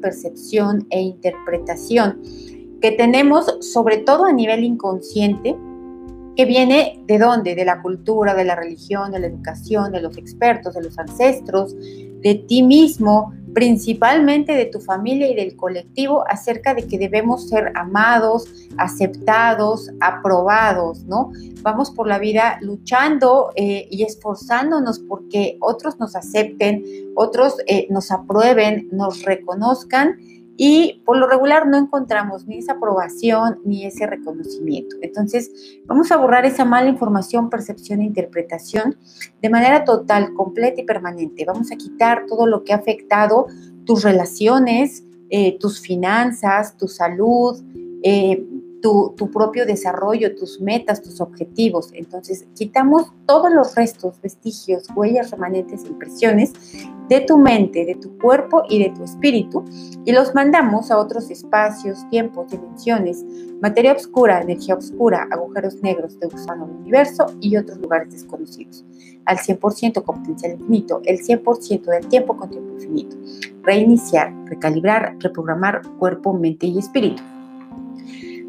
percepción e interpretación que tenemos sobre todo a nivel inconsciente, que viene de dónde? De la cultura, de la religión, de la educación, de los expertos, de los ancestros, de ti mismo, principalmente de tu familia y del colectivo acerca de que debemos ser amados, aceptados, aprobados, ¿no? Vamos por la vida luchando eh, y esforzándonos porque otros nos acepten, otros eh, nos aprueben, nos reconozcan y por lo regular no encontramos ni esa aprobación ni ese reconocimiento. Entonces, vamos a borrar esa mala información, percepción e interpretación de manera total, completa y permanente. Vamos a quitar todo lo que ha afectado tus relaciones, eh, tus finanzas, tu salud, eh, tu, propio desarrollo, tus metas, tus objetivos. Entonces, quitamos todos los restos, vestigios, huellas remanentes, impresiones de tu mente, de tu cuerpo y de tu espíritu y los mandamos a otros espacios, tiempos, dimensiones, materia oscura, energía oscura, agujeros negros de gusano del universo y otros lugares desconocidos. Al 100% con potencial infinito, el 100% del tiempo con tiempo infinito. Reiniciar, recalibrar, reprogramar cuerpo, mente y espíritu.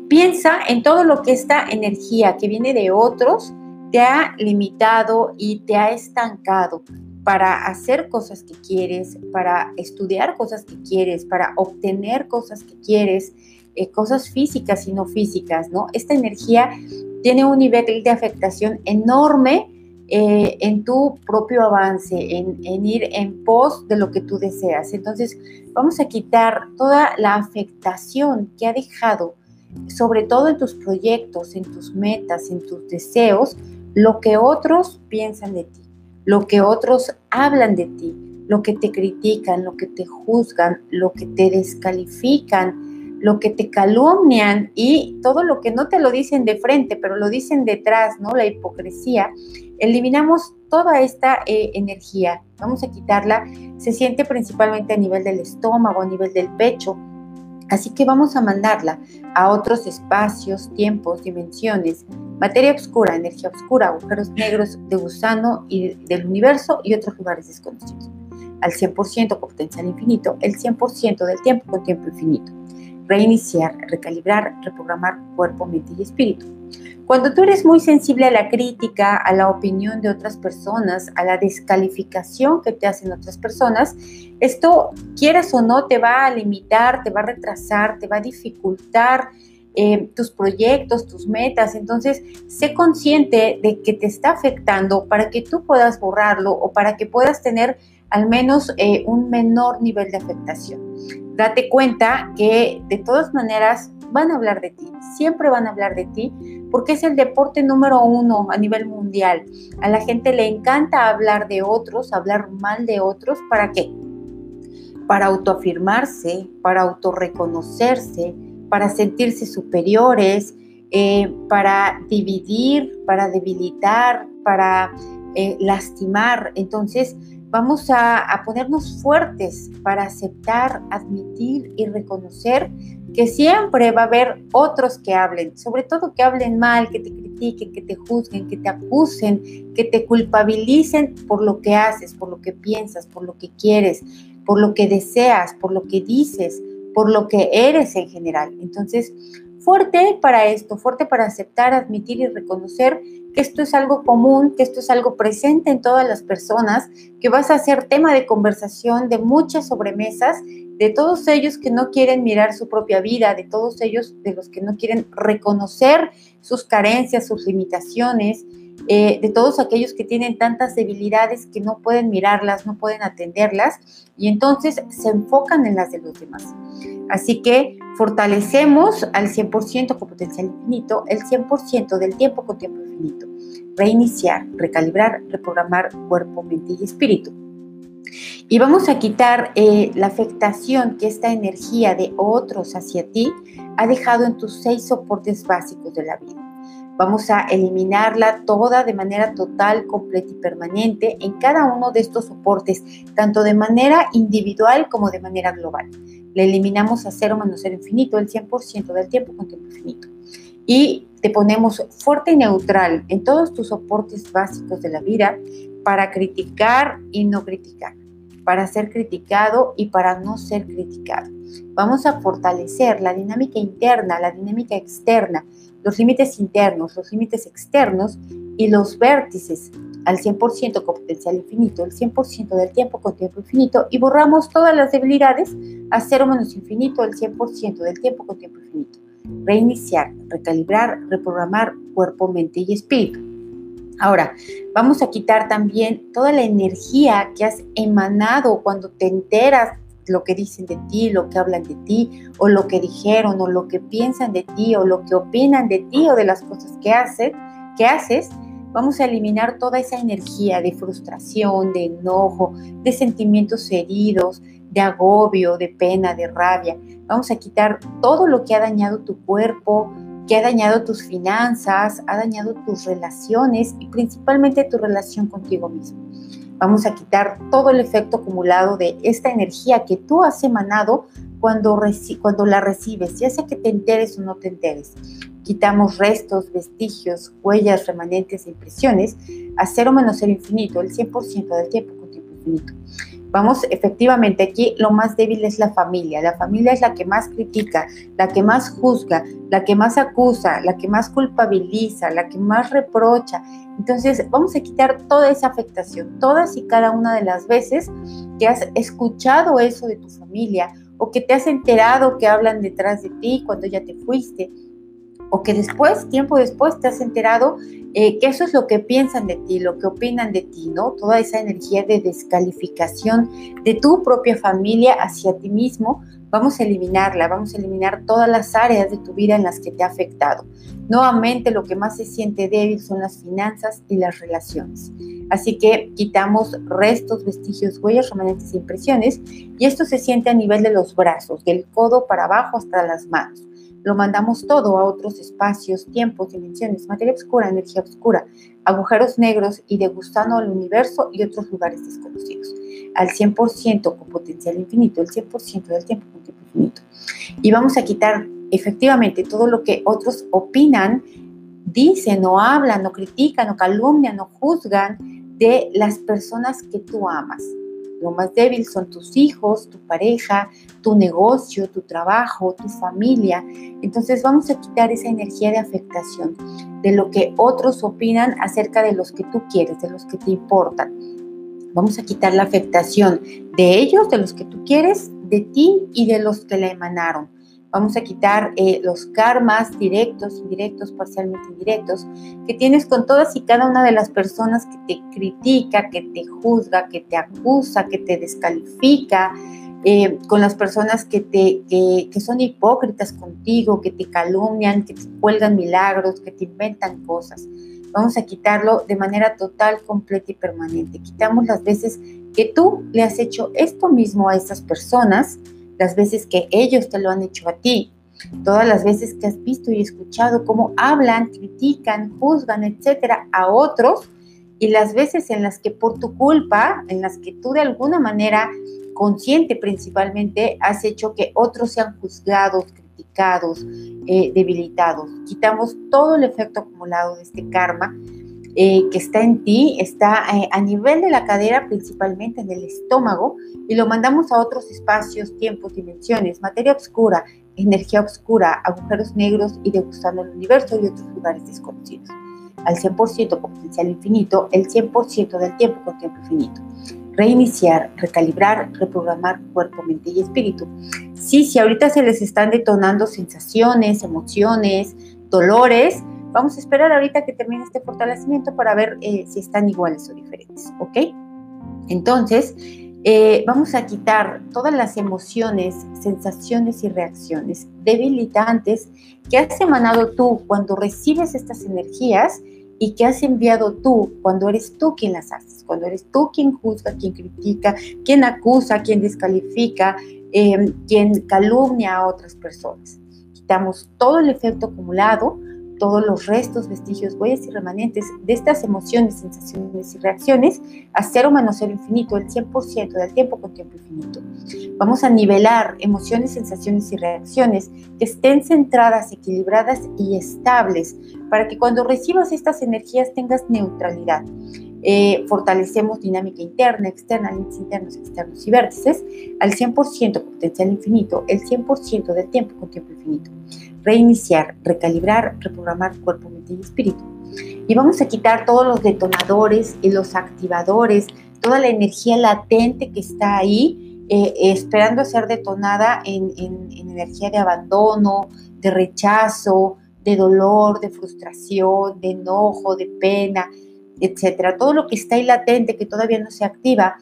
Piensa en todo lo que esta energía que viene de otros te ha limitado y te ha estancado para hacer cosas que quieres, para estudiar cosas que quieres, para obtener cosas que quieres, eh, cosas físicas y no físicas, ¿no? Esta energía tiene un nivel de afectación enorme eh, en tu propio avance, en, en, ir en pos de lo que tú deseas. Entonces, vamos a quitar toda la afectación que ha dejado sobre todo en tus proyectos, en tus metas, en tus deseos, lo que otros piensan de ti, lo que otros hablan de ti, lo que te critican, lo que te juzgan, lo que te descalifican, lo que te calumnian y todo lo que no te lo dicen de frente, pero lo dicen detrás, ¿no? La hipocresía. Eliminamos toda esta eh, energía, vamos a quitarla. Se siente principalmente a nivel del estómago, a nivel del pecho, Así que vamos a mandarla a otros espacios, tiempos, dimensiones, materia oscura, energía oscura, agujeros negros de gusano y del universo y otros lugares desconocidos. Al 100% con potencial infinito, el 100% del tiempo con tiempo infinito. Reiniciar, recalibrar, reprogramar cuerpo, mente y espíritu. Cuando tú eres muy sensible a la crítica, a la opinión de otras personas, a la descalificación que te hacen otras personas, esto, quieras o no, te va a limitar, te va a retrasar, te va a dificultar eh, tus proyectos, tus metas. Entonces, sé consciente de que te está afectando para que tú puedas borrarlo o para que puedas tener al menos eh, un menor nivel de afectación. Date cuenta que de todas maneras van a hablar de ti, siempre van a hablar de ti, porque es el deporte número uno a nivel mundial. A la gente le encanta hablar de otros, hablar mal de otros, ¿para qué? Para autoafirmarse, para autorreconocerse, para sentirse superiores, eh, para dividir, para debilitar, para eh, lastimar. Entonces, vamos a, a, ponernos fuertes para aceptar, admitir y reconocer que siempre va a haber otros que hablen, sobre todo que hablen mal, que te critiquen, que te juzguen, que te acusen, que te culpabilicen por lo que haces, por lo que piensas, por lo que quieres, por lo que deseas, por lo que dices, por lo que eres en general. Entonces, fuerte para esto, fuerte para aceptar, admitir y reconocer que esto es algo común, que esto es algo presente en todas las personas, que vas a ser tema de conversación de muchas sobremesas de todos ellos que no quieren mirar su propia vida, de todos ellos de los que no quieren reconocer sus carencias, sus limitaciones, eh, de todos aquellos que tienen tantas debilidades que no pueden mirarlas, no pueden atenderlas y entonces se enfocan en las de los demás. Así que fortalecemos al 100% con potencial infinito, el 100% del tiempo con tiempo infinito. Reiniciar, recalibrar, reprogramar cuerpo, mente y espíritu. Y vamos a quitar eh, la afectación que esta energía de otros hacia ti ha dejado en tus seis soportes básicos de la vida. Vamos a eliminarla toda de manera total, completa y permanente en cada uno de estos soportes, tanto de manera individual como de manera global. Le eliminamos a cero menos cero infinito el 100% del tiempo con tiempo infinito. Y te ponemos fuerte y neutral en todos tus soportes básicos de la vida para criticar y no criticar para ser criticado y para no ser criticado. Vamos a fortalecer la dinámica interna, la dinámica externa, los límites internos, los límites externos y los vértices al 100% con potencial infinito, el 100% del tiempo con tiempo infinito y borramos todas las debilidades a cero menos infinito, el 100% del tiempo con tiempo infinito. Reiniciar, recalibrar, reprogramar cuerpo, mente y espíritu. Ahora, vamos a quitar también toda la energía que has emanado cuando te enteras lo que dicen de ti, lo que hablan de ti, o lo que dijeron, o lo que piensan de ti, o lo que opinan de ti, o de las cosas que, haces, que haces, vamos a eliminar toda esa energía de frustración, de enojo, de sentimientos heridos, de agobio, de pena, de rabia. Vamos a quitar todo lo que ha dañado tu cuerpo, que ha dañado tus finanzas, ha dañado tus relaciones y principalmente tu relación contigo mismo. Vamos a quitar todo el efecto acumulado de esta energía que tú has emanado cuando, cuando la recibes, ya sea que te enteres o no te enteres. Quitamos restos, vestigios, huellas, remanentes e impresiones a cero menos cero infinito, el 100% del tiempo con tiempo infinito. Vamos, efectivamente, aquí lo más débil es la familia. La familia es la que más critica, la que más juzga, la que más acusa, la que más culpabiliza, la que más reprocha. Entonces, vamos a quitar toda esa afectación, todas y cada una de las veces que has escuchado eso de tu familia o que te has enterado que hablan detrás de ti cuando ya te fuiste o que después, tiempo después, te has enterado eh, que eso es lo que piensan de ti, lo que opinan de ti, ¿no? Toda esa energía de descalificación de tu propia familia hacia ti mismo, vamos a eliminarla, vamos a eliminar todas las áreas de tu vida en las que te ha afectado. Nuevamente, lo que más se siente débil son las finanzas y las relaciones. Así que quitamos restos, vestigios, huellas, remanentes e impresiones, y esto se siente a nivel de los brazos, del codo para abajo hasta las manos lo mandamos todo a otros espacios, tiempos, dimensiones, materia oscura, energía oscura, agujeros negros y degustando al universo y otros lugares desconocidos. Al 100% con potencial infinito, el 100% del tiempo con tiempo infinito. Y vamos a quitar efectivamente todo lo que otros opinan, dicen o hablan o critican o calumnian o juzgan de las personas que tú amas lo más débil son tus hijos, tu pareja, tu negocio, tu trabajo, tu familia. Entonces vamos a quitar esa energía de afectación, de lo que otros opinan acerca de los que tú quieres, de los que te importan. Vamos a quitar la afectación de ellos, de los que tú quieres, de ti y de los que la emanaron. Vamos a quitar eh, los karmas directos, indirectos, parcialmente indirectos, que tienes con todas y cada una de las personas que te critica, que te juzga, que te acusa, que te descalifica, eh, con las personas que, te, que son hipócritas contigo, que te calumnian, que te cuelgan milagros, que te inventan cosas. Vamos a quitarlo de manera total, completa y permanente. Quitamos las veces que tú le has hecho esto mismo a esas personas las veces que ellos te lo han hecho a ti, todas las veces que has visto y escuchado cómo hablan, critican, juzgan, etcétera, a otros, y las veces en las que por tu culpa, en las que tú de alguna manera consciente principalmente, has hecho que otros sean juzgados, criticados, eh, debilitados. Quitamos todo el efecto acumulado de este karma eh, que está en ti, está eh, a nivel de la cadera, principalmente en el estómago, y lo mandamos a otros espacios, tiempos, dimensiones, materia oscura, energía oscura, agujeros negros y degustando el universo y otros lugares desconocidos. Al 100% con potencial infinito, el 100% del tiempo con tiempo infinito. Reiniciar, recalibrar, reprogramar cuerpo, mente y espíritu. Sí, si ahorita se les están detonando sensaciones, emociones, dolores, Vamos a esperar ahorita que termine este fortalecimiento para ver eh, si están iguales o diferentes, ¿ok? Entonces, eh, vamos a quitar todas las emociones, sensaciones y reacciones debilitantes que has emanado tú cuando recibes estas energías y que has enviado tú cuando eres tú quien las haces, cuando eres tú quien juzga, quien critica, quien acusa, quien descalifica, eh, quien calumnia a otras personas. Quitamos todo el efecto acumulado todos los restos, vestigios, huellas y remanentes de estas emociones, sensaciones y reacciones a cero menos cero infinito, el 100% del tiempo con tiempo infinito. Vamos a nivelar emociones, sensaciones y reacciones que estén centradas, equilibradas y estables para que cuando recibas estas energías tengas neutralidad. Eh, fortalecemos dinámica interna, externa, límites internos, externos y vértices al 100% con potencial infinito, el 100% del tiempo con tiempo infinito. Reiniciar, recalibrar, reprogramar cuerpo, mente y espíritu. Y vamos a quitar todos los detonadores y los activadores, toda la energía latente que está ahí, eh, esperando ser detonada en, en energía de abandono, de rechazo, de dolor, de frustración, de enojo, de pena, etcétera. Todo lo que está ahí latente, que todavía no se activa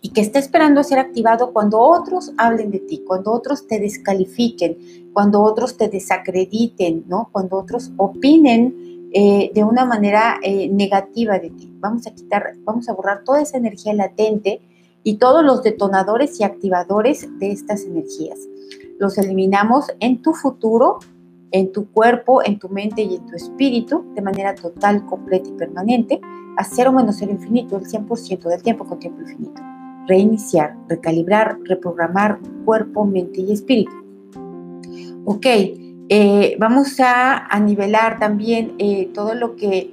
y que está esperando a ser activado cuando otros hablen de ti, cuando otros te descalifiquen, cuando otros te desacrediten, ¿no? Cuando otros opinen eh, de una manera eh, negativa de ti. Vamos a quitar, vamos a borrar toda esa energía latente y todos los detonadores y activadores de estas energías. Los eliminamos en tu futuro en tu cuerpo, en tu mente y en tu espíritu de manera total, completa y permanente, a cero menos cero infinito, el 100% del tiempo con tiempo infinito. Reiniciar, recalibrar, reprogramar cuerpo, mente y espíritu. Ok, eh, vamos a, a, nivelar también eh, todo lo que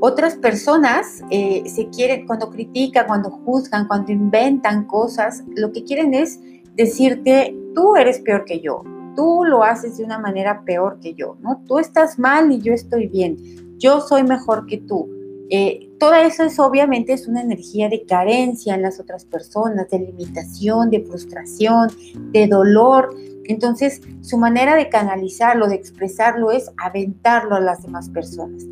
otras personas eh, se quieren, cuando critican, cuando juzgan, cuando inventan cosas, lo que quieren es decirte, tú eres peor que yo, tú lo haces de una manera peor que yo, ¿no? Tú estás mal y yo estoy bien, yo soy mejor que tú. Eh, todo eso es obviamente es una energía de carencia en las otras personas, de limitación, de frustración, de dolor. Entonces, su manera de canalizarlo, de expresarlo es aventarlo a las demás personas.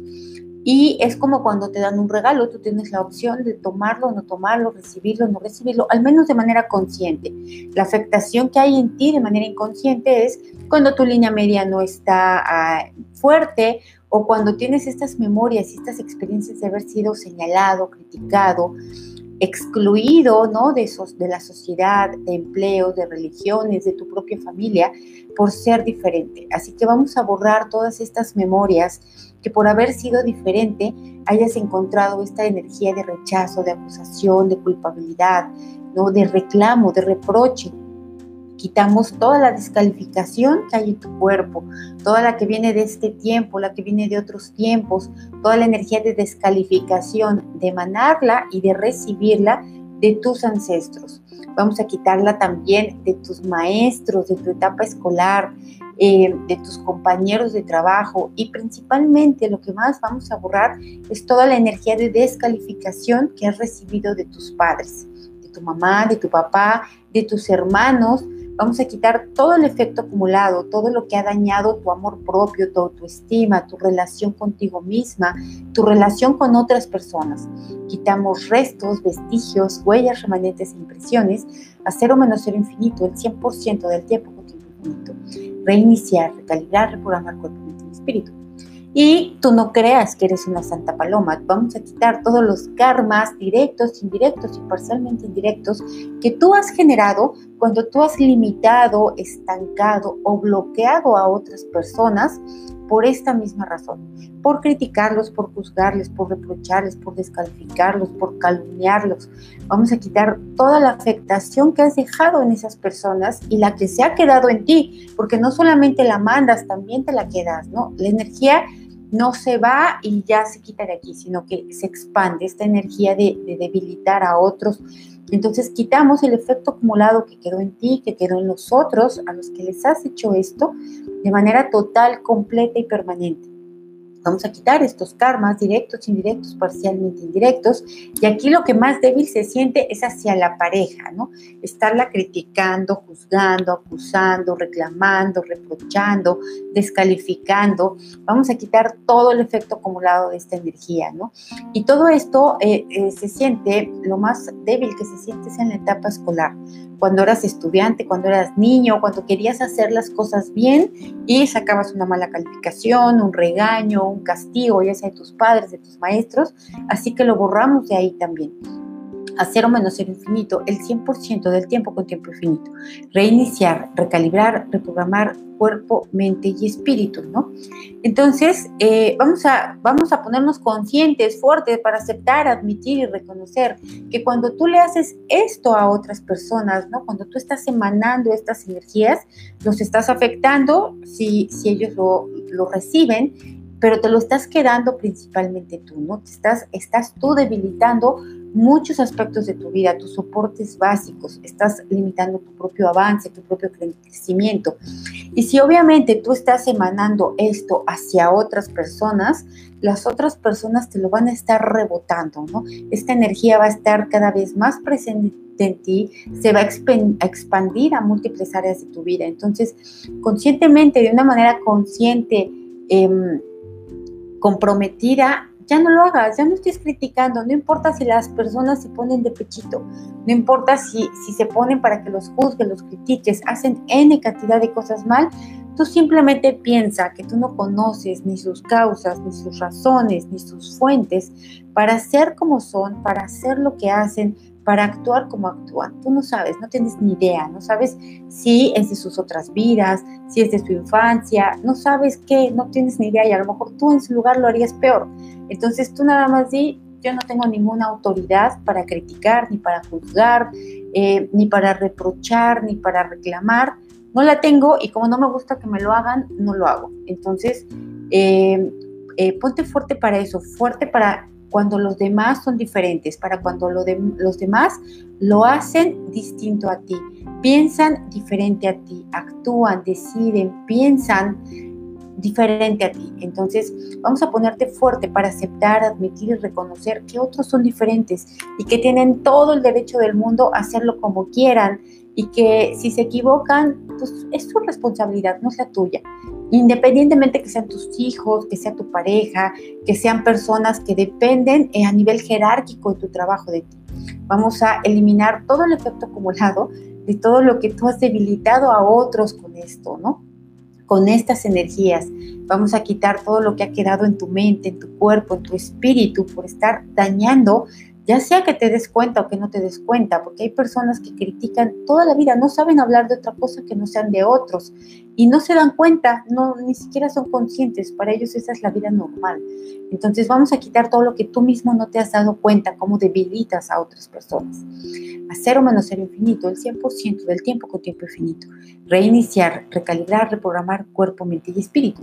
Y es como cuando te dan un regalo, tú tienes la opción de tomarlo no tomarlo, recibirlo no recibirlo, al menos de manera consciente. La afectación que hay en ti de manera inconsciente es cuando tu línea media no está ah, fuerte o cuando tienes estas memorias y estas experiencias de haber sido señalado, criticado, excluido ¿no? de, esos, de la sociedad, de empleo, de religiones, de tu propia familia, por ser diferente. Así que vamos a borrar todas estas memorias que por haber sido diferente hayas encontrado esta energía de rechazo, de acusación, de culpabilidad, ¿no? de reclamo, de reproche. Quitamos toda la descalificación que hay en tu cuerpo, toda la que viene de este tiempo, la que viene de otros tiempos, toda la energía de descalificación, de emanarla y de recibirla de tus ancestros. Vamos a quitarla también de tus maestros, de tu etapa escolar, eh, de tus compañeros de trabajo y principalmente lo que más vamos a borrar es toda la energía de descalificación que has recibido de tus padres, de tu mamá, de tu papá, de tus hermanos. Vamos a quitar todo el efecto acumulado, todo lo que ha dañado tu amor propio, tu autoestima, tu relación contigo misma, tu relación con otras personas. Quitamos restos, vestigios, huellas remanentes e impresiones a cero menos cero infinito, el 100% del tiempo con tiempo infinito reiniciar, recalibrar, reprogramar cuerpo, y espíritu. Y tú no creas que eres una santa paloma. Vamos a quitar todos los karmas directos, indirectos y parcialmente indirectos que tú has generado cuando tú has limitado, estancado o bloqueado a otras personas por esta misma razón, por criticarlos, por juzgarles, por reprocharles, por descalificarlos, por calumniarlos. Vamos a quitar toda la afectación que has dejado en esas personas y la que se ha quedado en ti, porque no solamente la mandas, también te la quedas, ¿no? La energía no se va y ya se quita de aquí, sino que se expande esta energía de, de debilitar a otros, entonces quitamos el efecto acumulado que quedó en ti, que quedó en los otros, a los que les has hecho esto, de manera total, completa y permanente. Vamos a quitar estos karmas directos, indirectos, parcialmente indirectos. Y aquí lo que más débil se siente es hacia la pareja, ¿no? Estarla criticando, juzgando, acusando, reclamando, reprochando, descalificando. Vamos a quitar todo el efecto acumulado de esta energía, ¿no? Y todo esto eh, eh, se siente, lo más débil que se siente es en la etapa escolar cuando eras estudiante, cuando eras niño, cuando querías hacer las cosas bien y sacabas una mala calificación, un regaño, un castigo, ya sea de tus padres, de tus maestros, así que lo borramos de ahí también a cero menos cero infinito el 100% del tiempo con tiempo infinito. Reiniciar, recalibrar, reprogramar cuerpo, mente y espíritu, ¿no? Entonces, eh, vamos, a, vamos a ponernos conscientes, fuertes, para aceptar, admitir y reconocer que cuando tú le haces esto a otras personas, ¿no? Cuando tú estás emanando estas energías, los estás afectando si, si ellos lo, lo reciben pero te lo estás quedando principalmente tú, ¿no? Estás, estás tú debilitando muchos aspectos de tu vida, tus soportes básicos, estás limitando tu propio avance, tu propio crecimiento. Y si obviamente tú estás emanando esto hacia otras personas, las otras personas te lo van a estar rebotando, ¿no? Esta energía va a estar cada vez más presente en ti, se va a expandir a múltiples áreas de tu vida. Entonces, conscientemente, de una manera consciente, em, comprometida, ya no lo hagas, ya no estés criticando, no importa si las personas se ponen de pechito, no importa si, si se ponen para que los juzguen, los critiques, hacen N cantidad de cosas mal, tú simplemente piensa que tú no conoces ni sus causas, ni sus razones, ni sus fuentes para ser como son, para hacer lo que hacen, para actuar como actúan. Tú no sabes, no tienes ni idea, no sabes si es de sus otras vidas, si es de su infancia, no sabes qué, no tienes ni idea y a lo mejor tú en su lugar lo harías peor. Entonces tú nada más di, yo no tengo ninguna autoridad para criticar, ni para juzgar, eh, ni para reprochar, ni para reclamar. No la tengo y como no me gusta que me lo hagan, no lo hago. Entonces, eh, eh, ponte fuerte para eso, fuerte para cuando los demás son diferentes, para cuando los demás lo hacen distinto a ti, piensan diferente a ti, actúan, deciden, piensan diferente a ti. Entonces, vamos a ponerte fuerte para aceptar, admitir y reconocer que otros son diferentes y que tienen todo el derecho del mundo a hacerlo como quieran y que si se equivocan, pues es su responsabilidad, no es la tuya independientemente que sean tus hijos, que sea tu pareja, que sean personas que dependen eh, a nivel jerárquico de tu trabajo de ti. Vamos a eliminar todo el efecto acumulado de todo lo que tú has debilitado a otros con esto, ¿no? Con estas energías. Vamos a quitar todo lo que ha quedado en tu mente, en tu cuerpo, en tu espíritu por estar dañando ya sea que te des cuenta o que no te des cuenta, porque hay personas que critican toda la vida, no saben hablar de otra cosa que no sean de otros y no se dan cuenta, no ni siquiera son conscientes, para ellos esa es la vida normal. Entonces vamos a quitar todo lo que tú mismo no te has dado cuenta, cómo debilitas a otras personas. A cero menos cero infinito, el 100% del tiempo con tiempo infinito. Reiniciar, recalibrar, reprogramar cuerpo, mente y espíritu.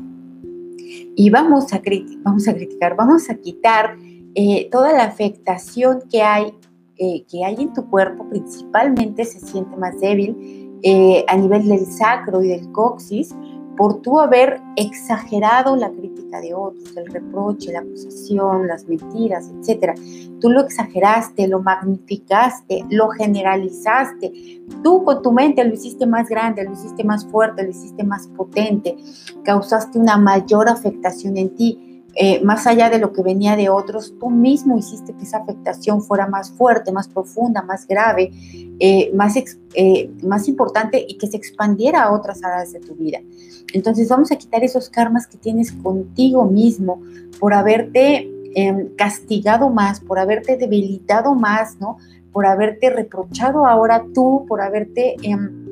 Y vamos a, vamos a criticar, vamos a quitar eh, toda la afectación que hay, eh, que hay en tu cuerpo principalmente se siente más débil eh, a nivel del sacro y del coxis por tú haber exagerado la crítica de otros, el reproche, la acusación, las mentiras, etc. Tú lo exageraste, lo magnificaste, lo generalizaste. Tú con tu mente lo hiciste más grande, lo hiciste más fuerte, lo hiciste más potente, causaste una mayor afectación en ti eh, más allá de lo que venía de otros, tú mismo hiciste que esa afectación fuera más fuerte, más profunda, más grave, eh, más, eh, más importante y que se expandiera a otras áreas de tu vida. Entonces vamos a quitar esos karmas que tienes contigo mismo por haberte em, castigado más, por haberte debilitado más, ¿no? Por haberte reprochado ahora tú, por haberte em,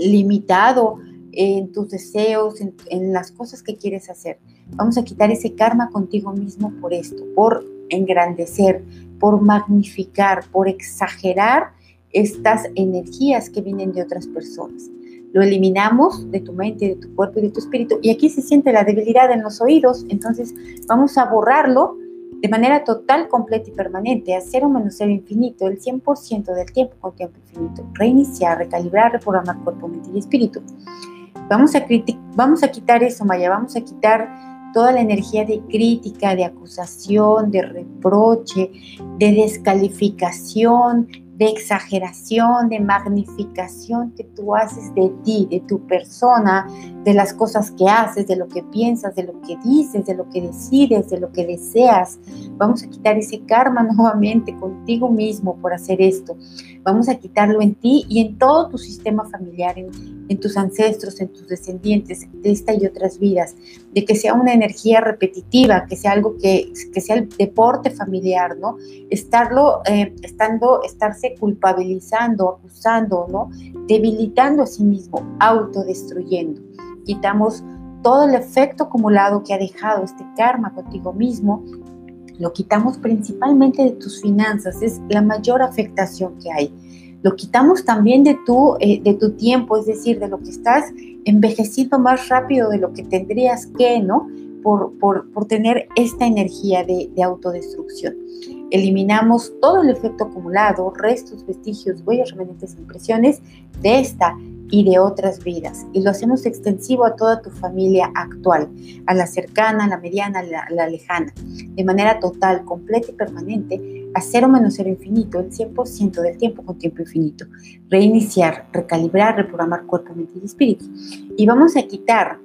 limitado en tus deseos, en las cosas que quieres hacer. Vamos a quitar ese karma contigo mismo por esto, por engrandecer, por magnificar, por exagerar estas energías que vienen de otras personas. Lo eliminamos de tu mente, de tu cuerpo y de tu espíritu. Y aquí se siente la debilidad en los oídos. Entonces vamos a borrarlo de manera total, completa y permanente, a cero menos cero infinito, el 100% del tiempo con tiempo infinito. Reiniciar, recalibrar, reprogramar cuerpo, mente y espíritu. Vamos a, vamos a quitar eso, Maya. Vamos a quitar toda la energía de crítica, de acusación, de reproche, de descalificación, de exageración, de magnificación que tú haces de ti, de tu persona, de las cosas que haces, de lo que piensas, de lo que dices, de lo que decides, de lo que deseas. Vamos a quitar ese karma nuevamente contigo mismo por hacer esto. Vamos a quitarlo en ti y en todo tu sistema familiar, en tus ancestros, en tus descendientes, de esta y otras vidas, de que sea una energía repetitiva, que sea algo que, que sea el deporte familiar, ¿no? Estarlo, eh, estando, estarse culpabilizando, acusando, ¿no? Debilitando a sí mismo, autodestruyendo. Quitamos todo el efecto acumulado que ha dejado este karma contigo mismo, lo quitamos principalmente de tus finanzas, es la mayor afectación que hay lo quitamos también de tu, eh, de tu tiempo, es decir, de lo que estás envejeciendo más rápido de lo que tendrías que, ¿no? por, por, tener esta energía de, de, autodestrucción. Eliminamos todo el efecto acumulado, restos, vestigios, huellas, remanentes, impresiones de esta y de otras vidas. Y lo hacemos extensivo a toda tu familia actual, a la cercana, a la mediana, a la, lejana, de manera total, completa y permanente, a cero menos cero infinito, el 100% del tiempo con tiempo infinito. Reiniciar, recalibrar, reprogramar cuerpo, mente y espíritu. Y vamos a quitar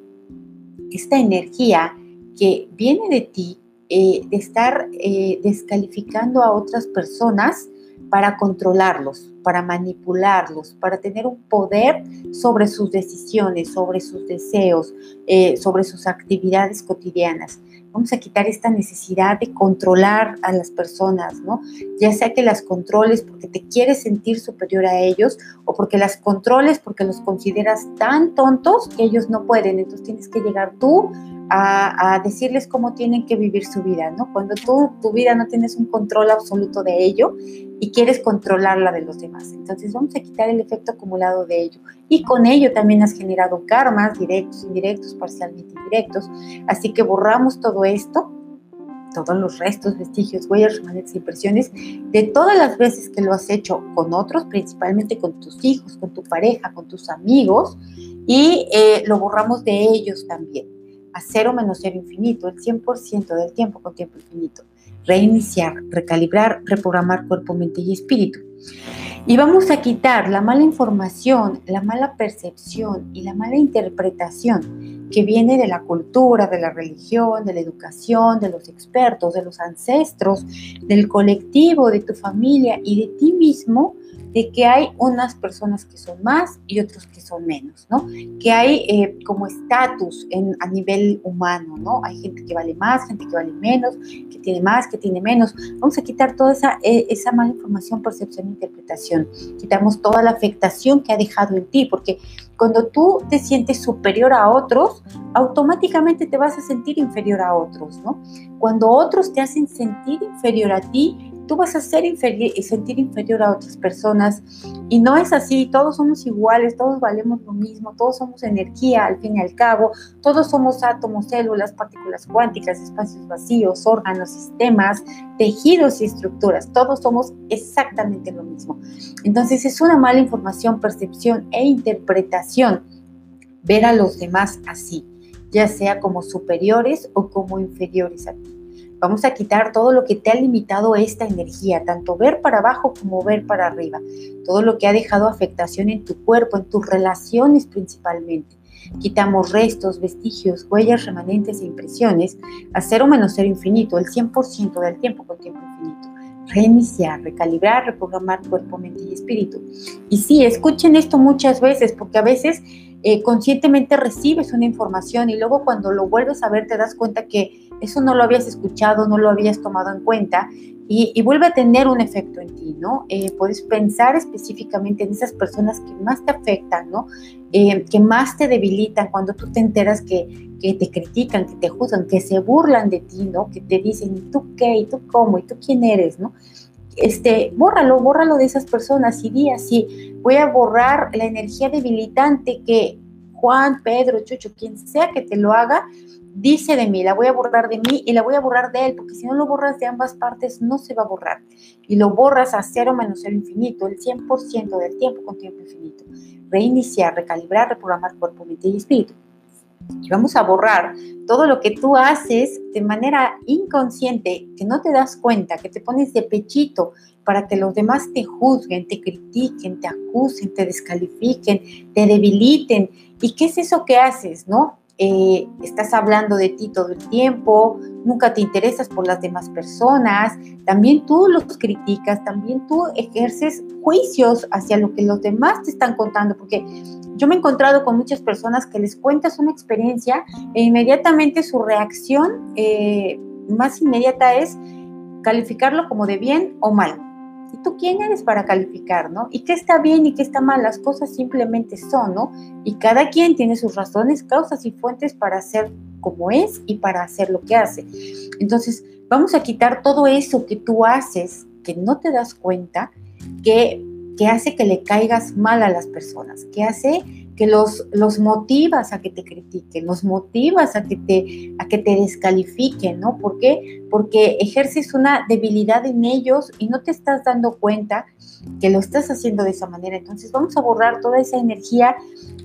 esta energía que viene de ti, eh, de estar eh, descalificando a otras personas para controlarlos, para manipularlos, para tener un poder sobre sus decisiones, sobre sus deseos, eh, sobre sus actividades cotidianas. Vamos a quitar esta necesidad de controlar a las personas, ¿no? Ya sea que las controles porque te quieres sentir superior a ellos o porque las controles porque los consideras tan tontos que ellos no pueden. Entonces tienes que llegar tú a, decirles cómo tienen que vivir su vida, ¿no? Cuando tú, tu vida no tienes un control absoluto de ello y quieres controlar la de los demás. Entonces vamos a quitar el efecto acumulado de ello. Y con ello también has generado karmas directos, indirectos, parcialmente indirectos. Así que borramos todo esto, todos los restos, vestigios, huellas, remanentes, impresiones de todas las veces que lo has hecho con otros, principalmente con tus hijos, con tu pareja, con tus amigos, y eh, lo borramos de ellos también a cero menos cero infinito, el 100% del tiempo con tiempo infinito. Reiniciar, recalibrar, reprogramar cuerpo, mente y espíritu. Y vamos a quitar la mala información, la mala percepción y la mala interpretación que viene de la cultura, de la religión, de la educación, de los expertos, de los ancestros, del colectivo, de tu familia y de ti mismo de que hay unas personas que son más y otros que son menos, ¿no? Que hay eh, como estatus a nivel humano, ¿no? Hay gente que vale más, gente que vale menos, que tiene más, que tiene menos. Vamos a quitar toda esa, eh, esa mala información, percepción e interpretación. Quitamos toda la afectación que ha dejado en ti, porque cuando tú te sientes superior a otros, automáticamente te vas a sentir inferior a otros, ¿no? Cuando otros te hacen sentir inferior a ti, tú vas a ser inferior y sentir inferior a otras personas. Y no es así, todos somos iguales, todos valemos lo mismo, todos somos energía al fin y al cabo, todos somos átomos, células, partículas cuánticas, espacios vacíos, órganos, sistemas, tejidos y estructuras, todos somos exactamente lo mismo. Entonces es una mala información, percepción e interpretación ver a los demás así, ya sea como superiores o como inferiores a ti. Vamos a quitar todo lo que te ha limitado esta energía, tanto ver para abajo como ver para arriba. Todo lo que ha dejado afectación en tu cuerpo, en tus relaciones principalmente. Quitamos restos, vestigios, huellas remanentes e impresiones a cero menos cero infinito, el 100% del tiempo con tiempo infinito. Reiniciar, recalibrar, reprogramar cuerpo, mente y espíritu. Y sí, escuchen esto muchas veces porque a veces eh, conscientemente recibes una información y luego cuando lo vuelves a ver te das cuenta que eso no lo habías escuchado, no lo habías tomado en cuenta y, vuelve a tener un efecto en ti, ¿no? Eh, puedes pensar específicamente en esas personas que más te afectan, ¿no? Eh, que más te debilitan cuando tú te enteras que, que te critican, que te juzgan, que se burlan de ti, ¿no? Que te dicen, ¿y tú qué? ¿Y tú cómo? ¿Y tú quién eres? ¿no? Este, bórralo, bórralo de esas personas y di así, voy a borrar la energía debilitante que Juan, Pedro, Chucho, quien sea que te lo haga, dice de mí, la voy a borrar de mí y la voy a borrar de él, porque si no lo borras de ambas partes, no se va a borrar. Y lo borras a cero menos el infinito, el 100% del tiempo con tiempo infinito. Reiniciar, recalibrar, reprogramar cuerpo, mente y espíritu. Y vamos a borrar todo lo que tú haces de manera inconsciente, que no te das cuenta, que te pones de pechito para que los demás te juzguen, te critiquen, te acusen, te descalifiquen, te debiliten. ¿Y qué es eso que haces, no? Eh, estás hablando de ti todo el tiempo, nunca te interesas por las demás personas, también tú los criticas, también tú ejerces juicios hacia lo que los demás te están contando, porque yo me he encontrado con muchas personas que les cuentas una experiencia e inmediatamente su reacción eh, más inmediata es calificarlo como de bien o mal. ¿Y tú quién eres para calificar, no? ¿Y qué está bien y qué está mal? Las cosas simplemente son, ¿no? Y cada quien tiene sus razones, causas y fuentes para ser como es y para hacer lo que hace. Entonces, vamos a quitar todo eso que tú haces, que no te das cuenta, que, que hace que le caigas mal a las personas, que hace que los, los motivas a que te critiquen, los motivas a que te, a que te descalifiquen, ¿no? ¿Por qué? Porque ejerces una debilidad en ellos y no te estás dando cuenta que lo estás haciendo de esa manera. Entonces vamos a borrar toda esa energía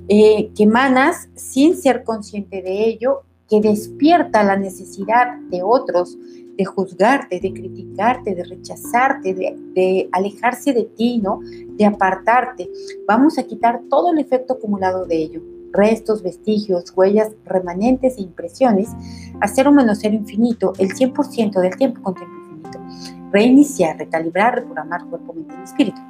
eh, que emanas sin ser consciente de ello, que despierta la necesidad de otros de juzgarte, de criticarte, de rechazarte, de, alejarse de ti, ¿no? De apartarte. Vamos a quitar todo el efecto acumulado de ello. Restos, vestigios, huellas, remanentes e impresiones, hacer un menos cero infinito, el 100% del tiempo con tiempo infinito. Reiniciar, recalibrar, reprogramar cuerpo, mente y espíritu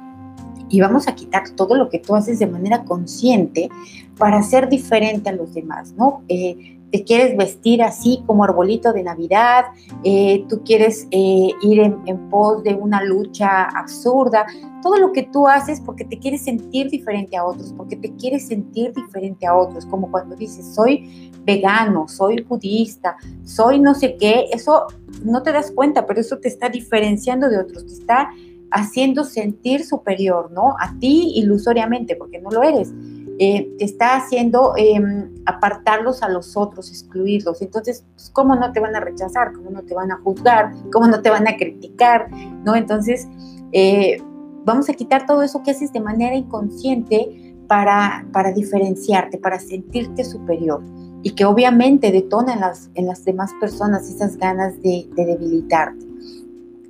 y vamos a quitar todo lo que tú haces de manera consciente para ser diferente a los demás, ¿no? Eh, te quieres vestir así como arbolito de Navidad, eh, tú quieres eh, ir en, pos de una lucha absurda, todo lo que tú haces porque te quieres sentir diferente a otros, porque te quieres sentir diferente a otros, como cuando dices, soy vegano, soy budista, soy no sé qué, eso no te das cuenta, pero eso te está diferenciando de otros, te está haciendo sentir superior, ¿no? A ti ilusoriamente, porque no lo eres. Eh, está haciendo em, apartarlos a los otros, excluirlos. Entonces, pues, ¿cómo no te van a rechazar? ¿Cómo no te van a juzgar? ¿Cómo no te van a criticar? ¿No? Entonces, eh, vamos a quitar todo eso que haces de manera inconsciente para, para diferenciarte, para sentirte superior y que obviamente detona en las, en las demás personas esas ganas de debilitarte.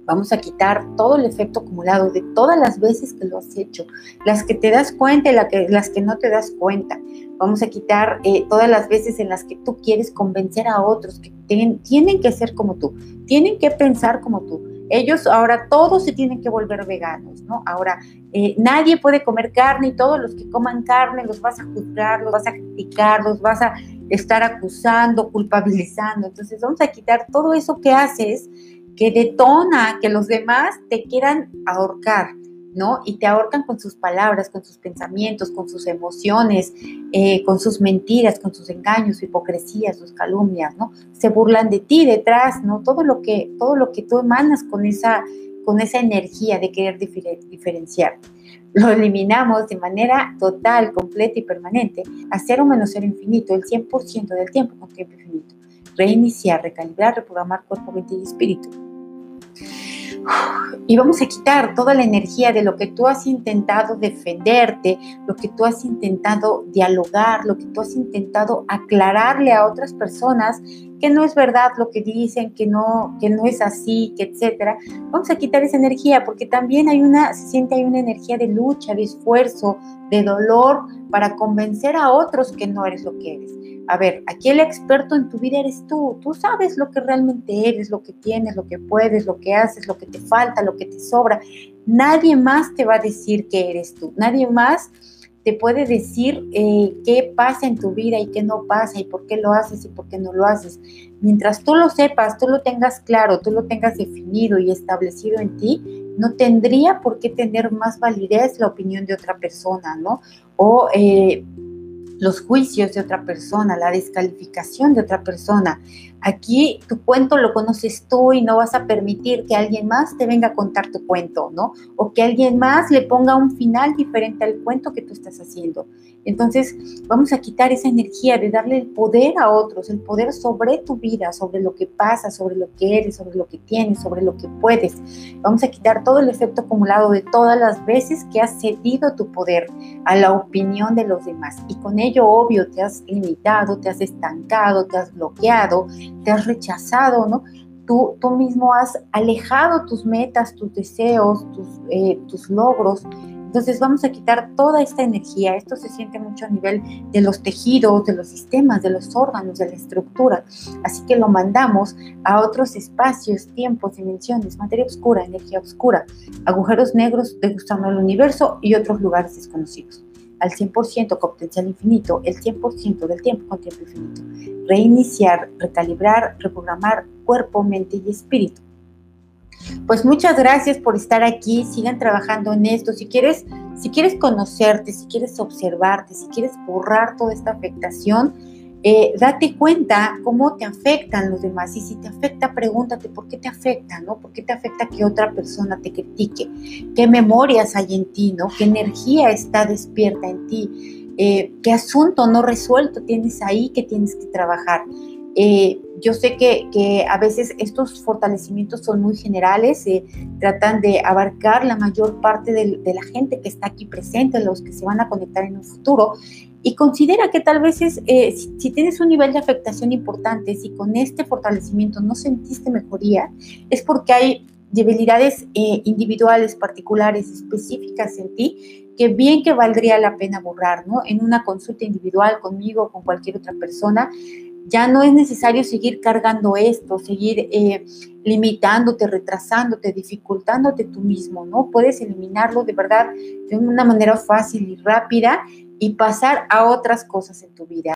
Vamos a quitar todo el efecto acumulado de todas las veces que lo has hecho, las que te das cuenta y que, las que no te das cuenta. Vamos a quitar eh, todas las veces en las que tú quieres convencer a otros que tienen que ser como tú, tienen que pensar como tú. Ellos ahora todos se tienen que volver veganos, ¿no? Ahora eh, nadie puede comer carne y todos los que coman carne los vas a juzgar, los vas a criticar, los vas a estar acusando, culpabilizando. Entonces vamos a quitar todo eso que haces que detona que los demás te quieran ahorcar, ¿no? Y te ahorcan con sus palabras, con sus pensamientos, con sus emociones, eh, con sus mentiras, con sus engaños, su hipocresía, sus calumnias, ¿no? Se burlan de ti detrás, ¿no? Todo lo que, todo lo que tú emanas con esa, con esa energía de querer diferenciar. Lo eliminamos de manera total, completa y permanente a cero menos cero infinito, el 100% del tiempo con tiempo infinito. Reiniciar, recalibrar, reprogramar cuerpo, mente y espíritu y vamos a quitar toda la energía de lo que tú has intentado defenderte, lo que tú has intentado dialogar, lo que tú has intentado aclararle a otras personas que no es verdad lo que dicen, que no, que no es así, que etcétera. Vamos a quitar esa energía porque también hay una, se siente hay una energía de lucha, de esfuerzo, de dolor para convencer a otros que no eres lo que eres. A ver, aquí el experto en tu vida eres tú. Tú sabes lo que realmente eres, lo que tienes, lo que puedes, lo que haces, lo que te falta, lo que te sobra. Nadie más te va a decir que eres tú. Nadie más te puede decir eh, qué pasa en tu vida y qué no pasa y por qué lo haces y por qué no lo haces. Mientras tú lo sepas, tú lo tengas claro, tú lo tengas definido y establecido en ti, no tendría por qué tener más validez la opinión de otra persona, ¿no? O eh, los juicios de otra persona, la descalificación de otra persona. Aquí tu cuento lo conoces tú y no vas a permitir que alguien más te venga a contar tu cuento, ¿no? O que alguien más le ponga un final diferente al cuento que tú estás haciendo. Entonces, vamos a quitar esa energía de darle el poder a otros, el poder sobre tu vida, sobre lo que pasa, sobre lo que eres, sobre lo que tienes, sobre lo que puedes. Vamos a quitar todo el efecto acumulado de todas las veces que has cedido tu poder a la opinión de los demás. Y con ello, obvio, te has limitado, te has estancado, te has bloqueado, te has rechazado, ¿no? Tú, tú mismo has alejado tus metas, tus deseos, tus, eh, tus logros entonces vamos a quitar toda esta energía. Esto se siente mucho a nivel de los tejidos, de los sistemas, de los órganos, de la estructura. Así que lo mandamos a otros espacios, tiempos, dimensiones, materia oscura, energía oscura, agujeros negros degustando el universo y otros lugares desconocidos. Al 100% con potencial infinito, el 100% del tiempo con tiempo infinito. Reiniciar, recalibrar, reprogramar cuerpo, mente y espíritu pues muchas gracias por estar aquí, sigan trabajando en esto. Si quieres, si quieres conocerte, si quieres observarte, si quieres borrar toda esta afectación, eh, date cuenta cómo te afectan los demás. Y si te afecta, pregúntate por qué te afecta, ¿no? ¿Por qué te afecta que otra persona te critique? ¿Qué memorias hay en ti, ¿no? ¿Qué energía está despierta en ti? Eh, qué asunto no resuelto tienes ahí que tienes que trabajar. Eh, yo sé que, a veces estos fortalecimientos son muy generales, eh, tratan de abarcar la mayor parte de, la gente que está aquí presente, los que se van a conectar en un futuro, y considera que tal vez es, si, si, tienes un nivel de afectación importante, si con este fortalecimiento no sentiste mejoría, es porque hay debilidades individuales, particulares, específicas en ti que bien que valdría la pena borrar, ¿no? En una consulta individual conmigo o con cualquier otra persona, ya no es necesario seguir cargando esto, seguir eh, limitándote, retrasándote, dificultándote tú mismo, ¿no? Puedes eliminarlo de verdad de una manera fácil y rápida y pasar a otras cosas en tu vida.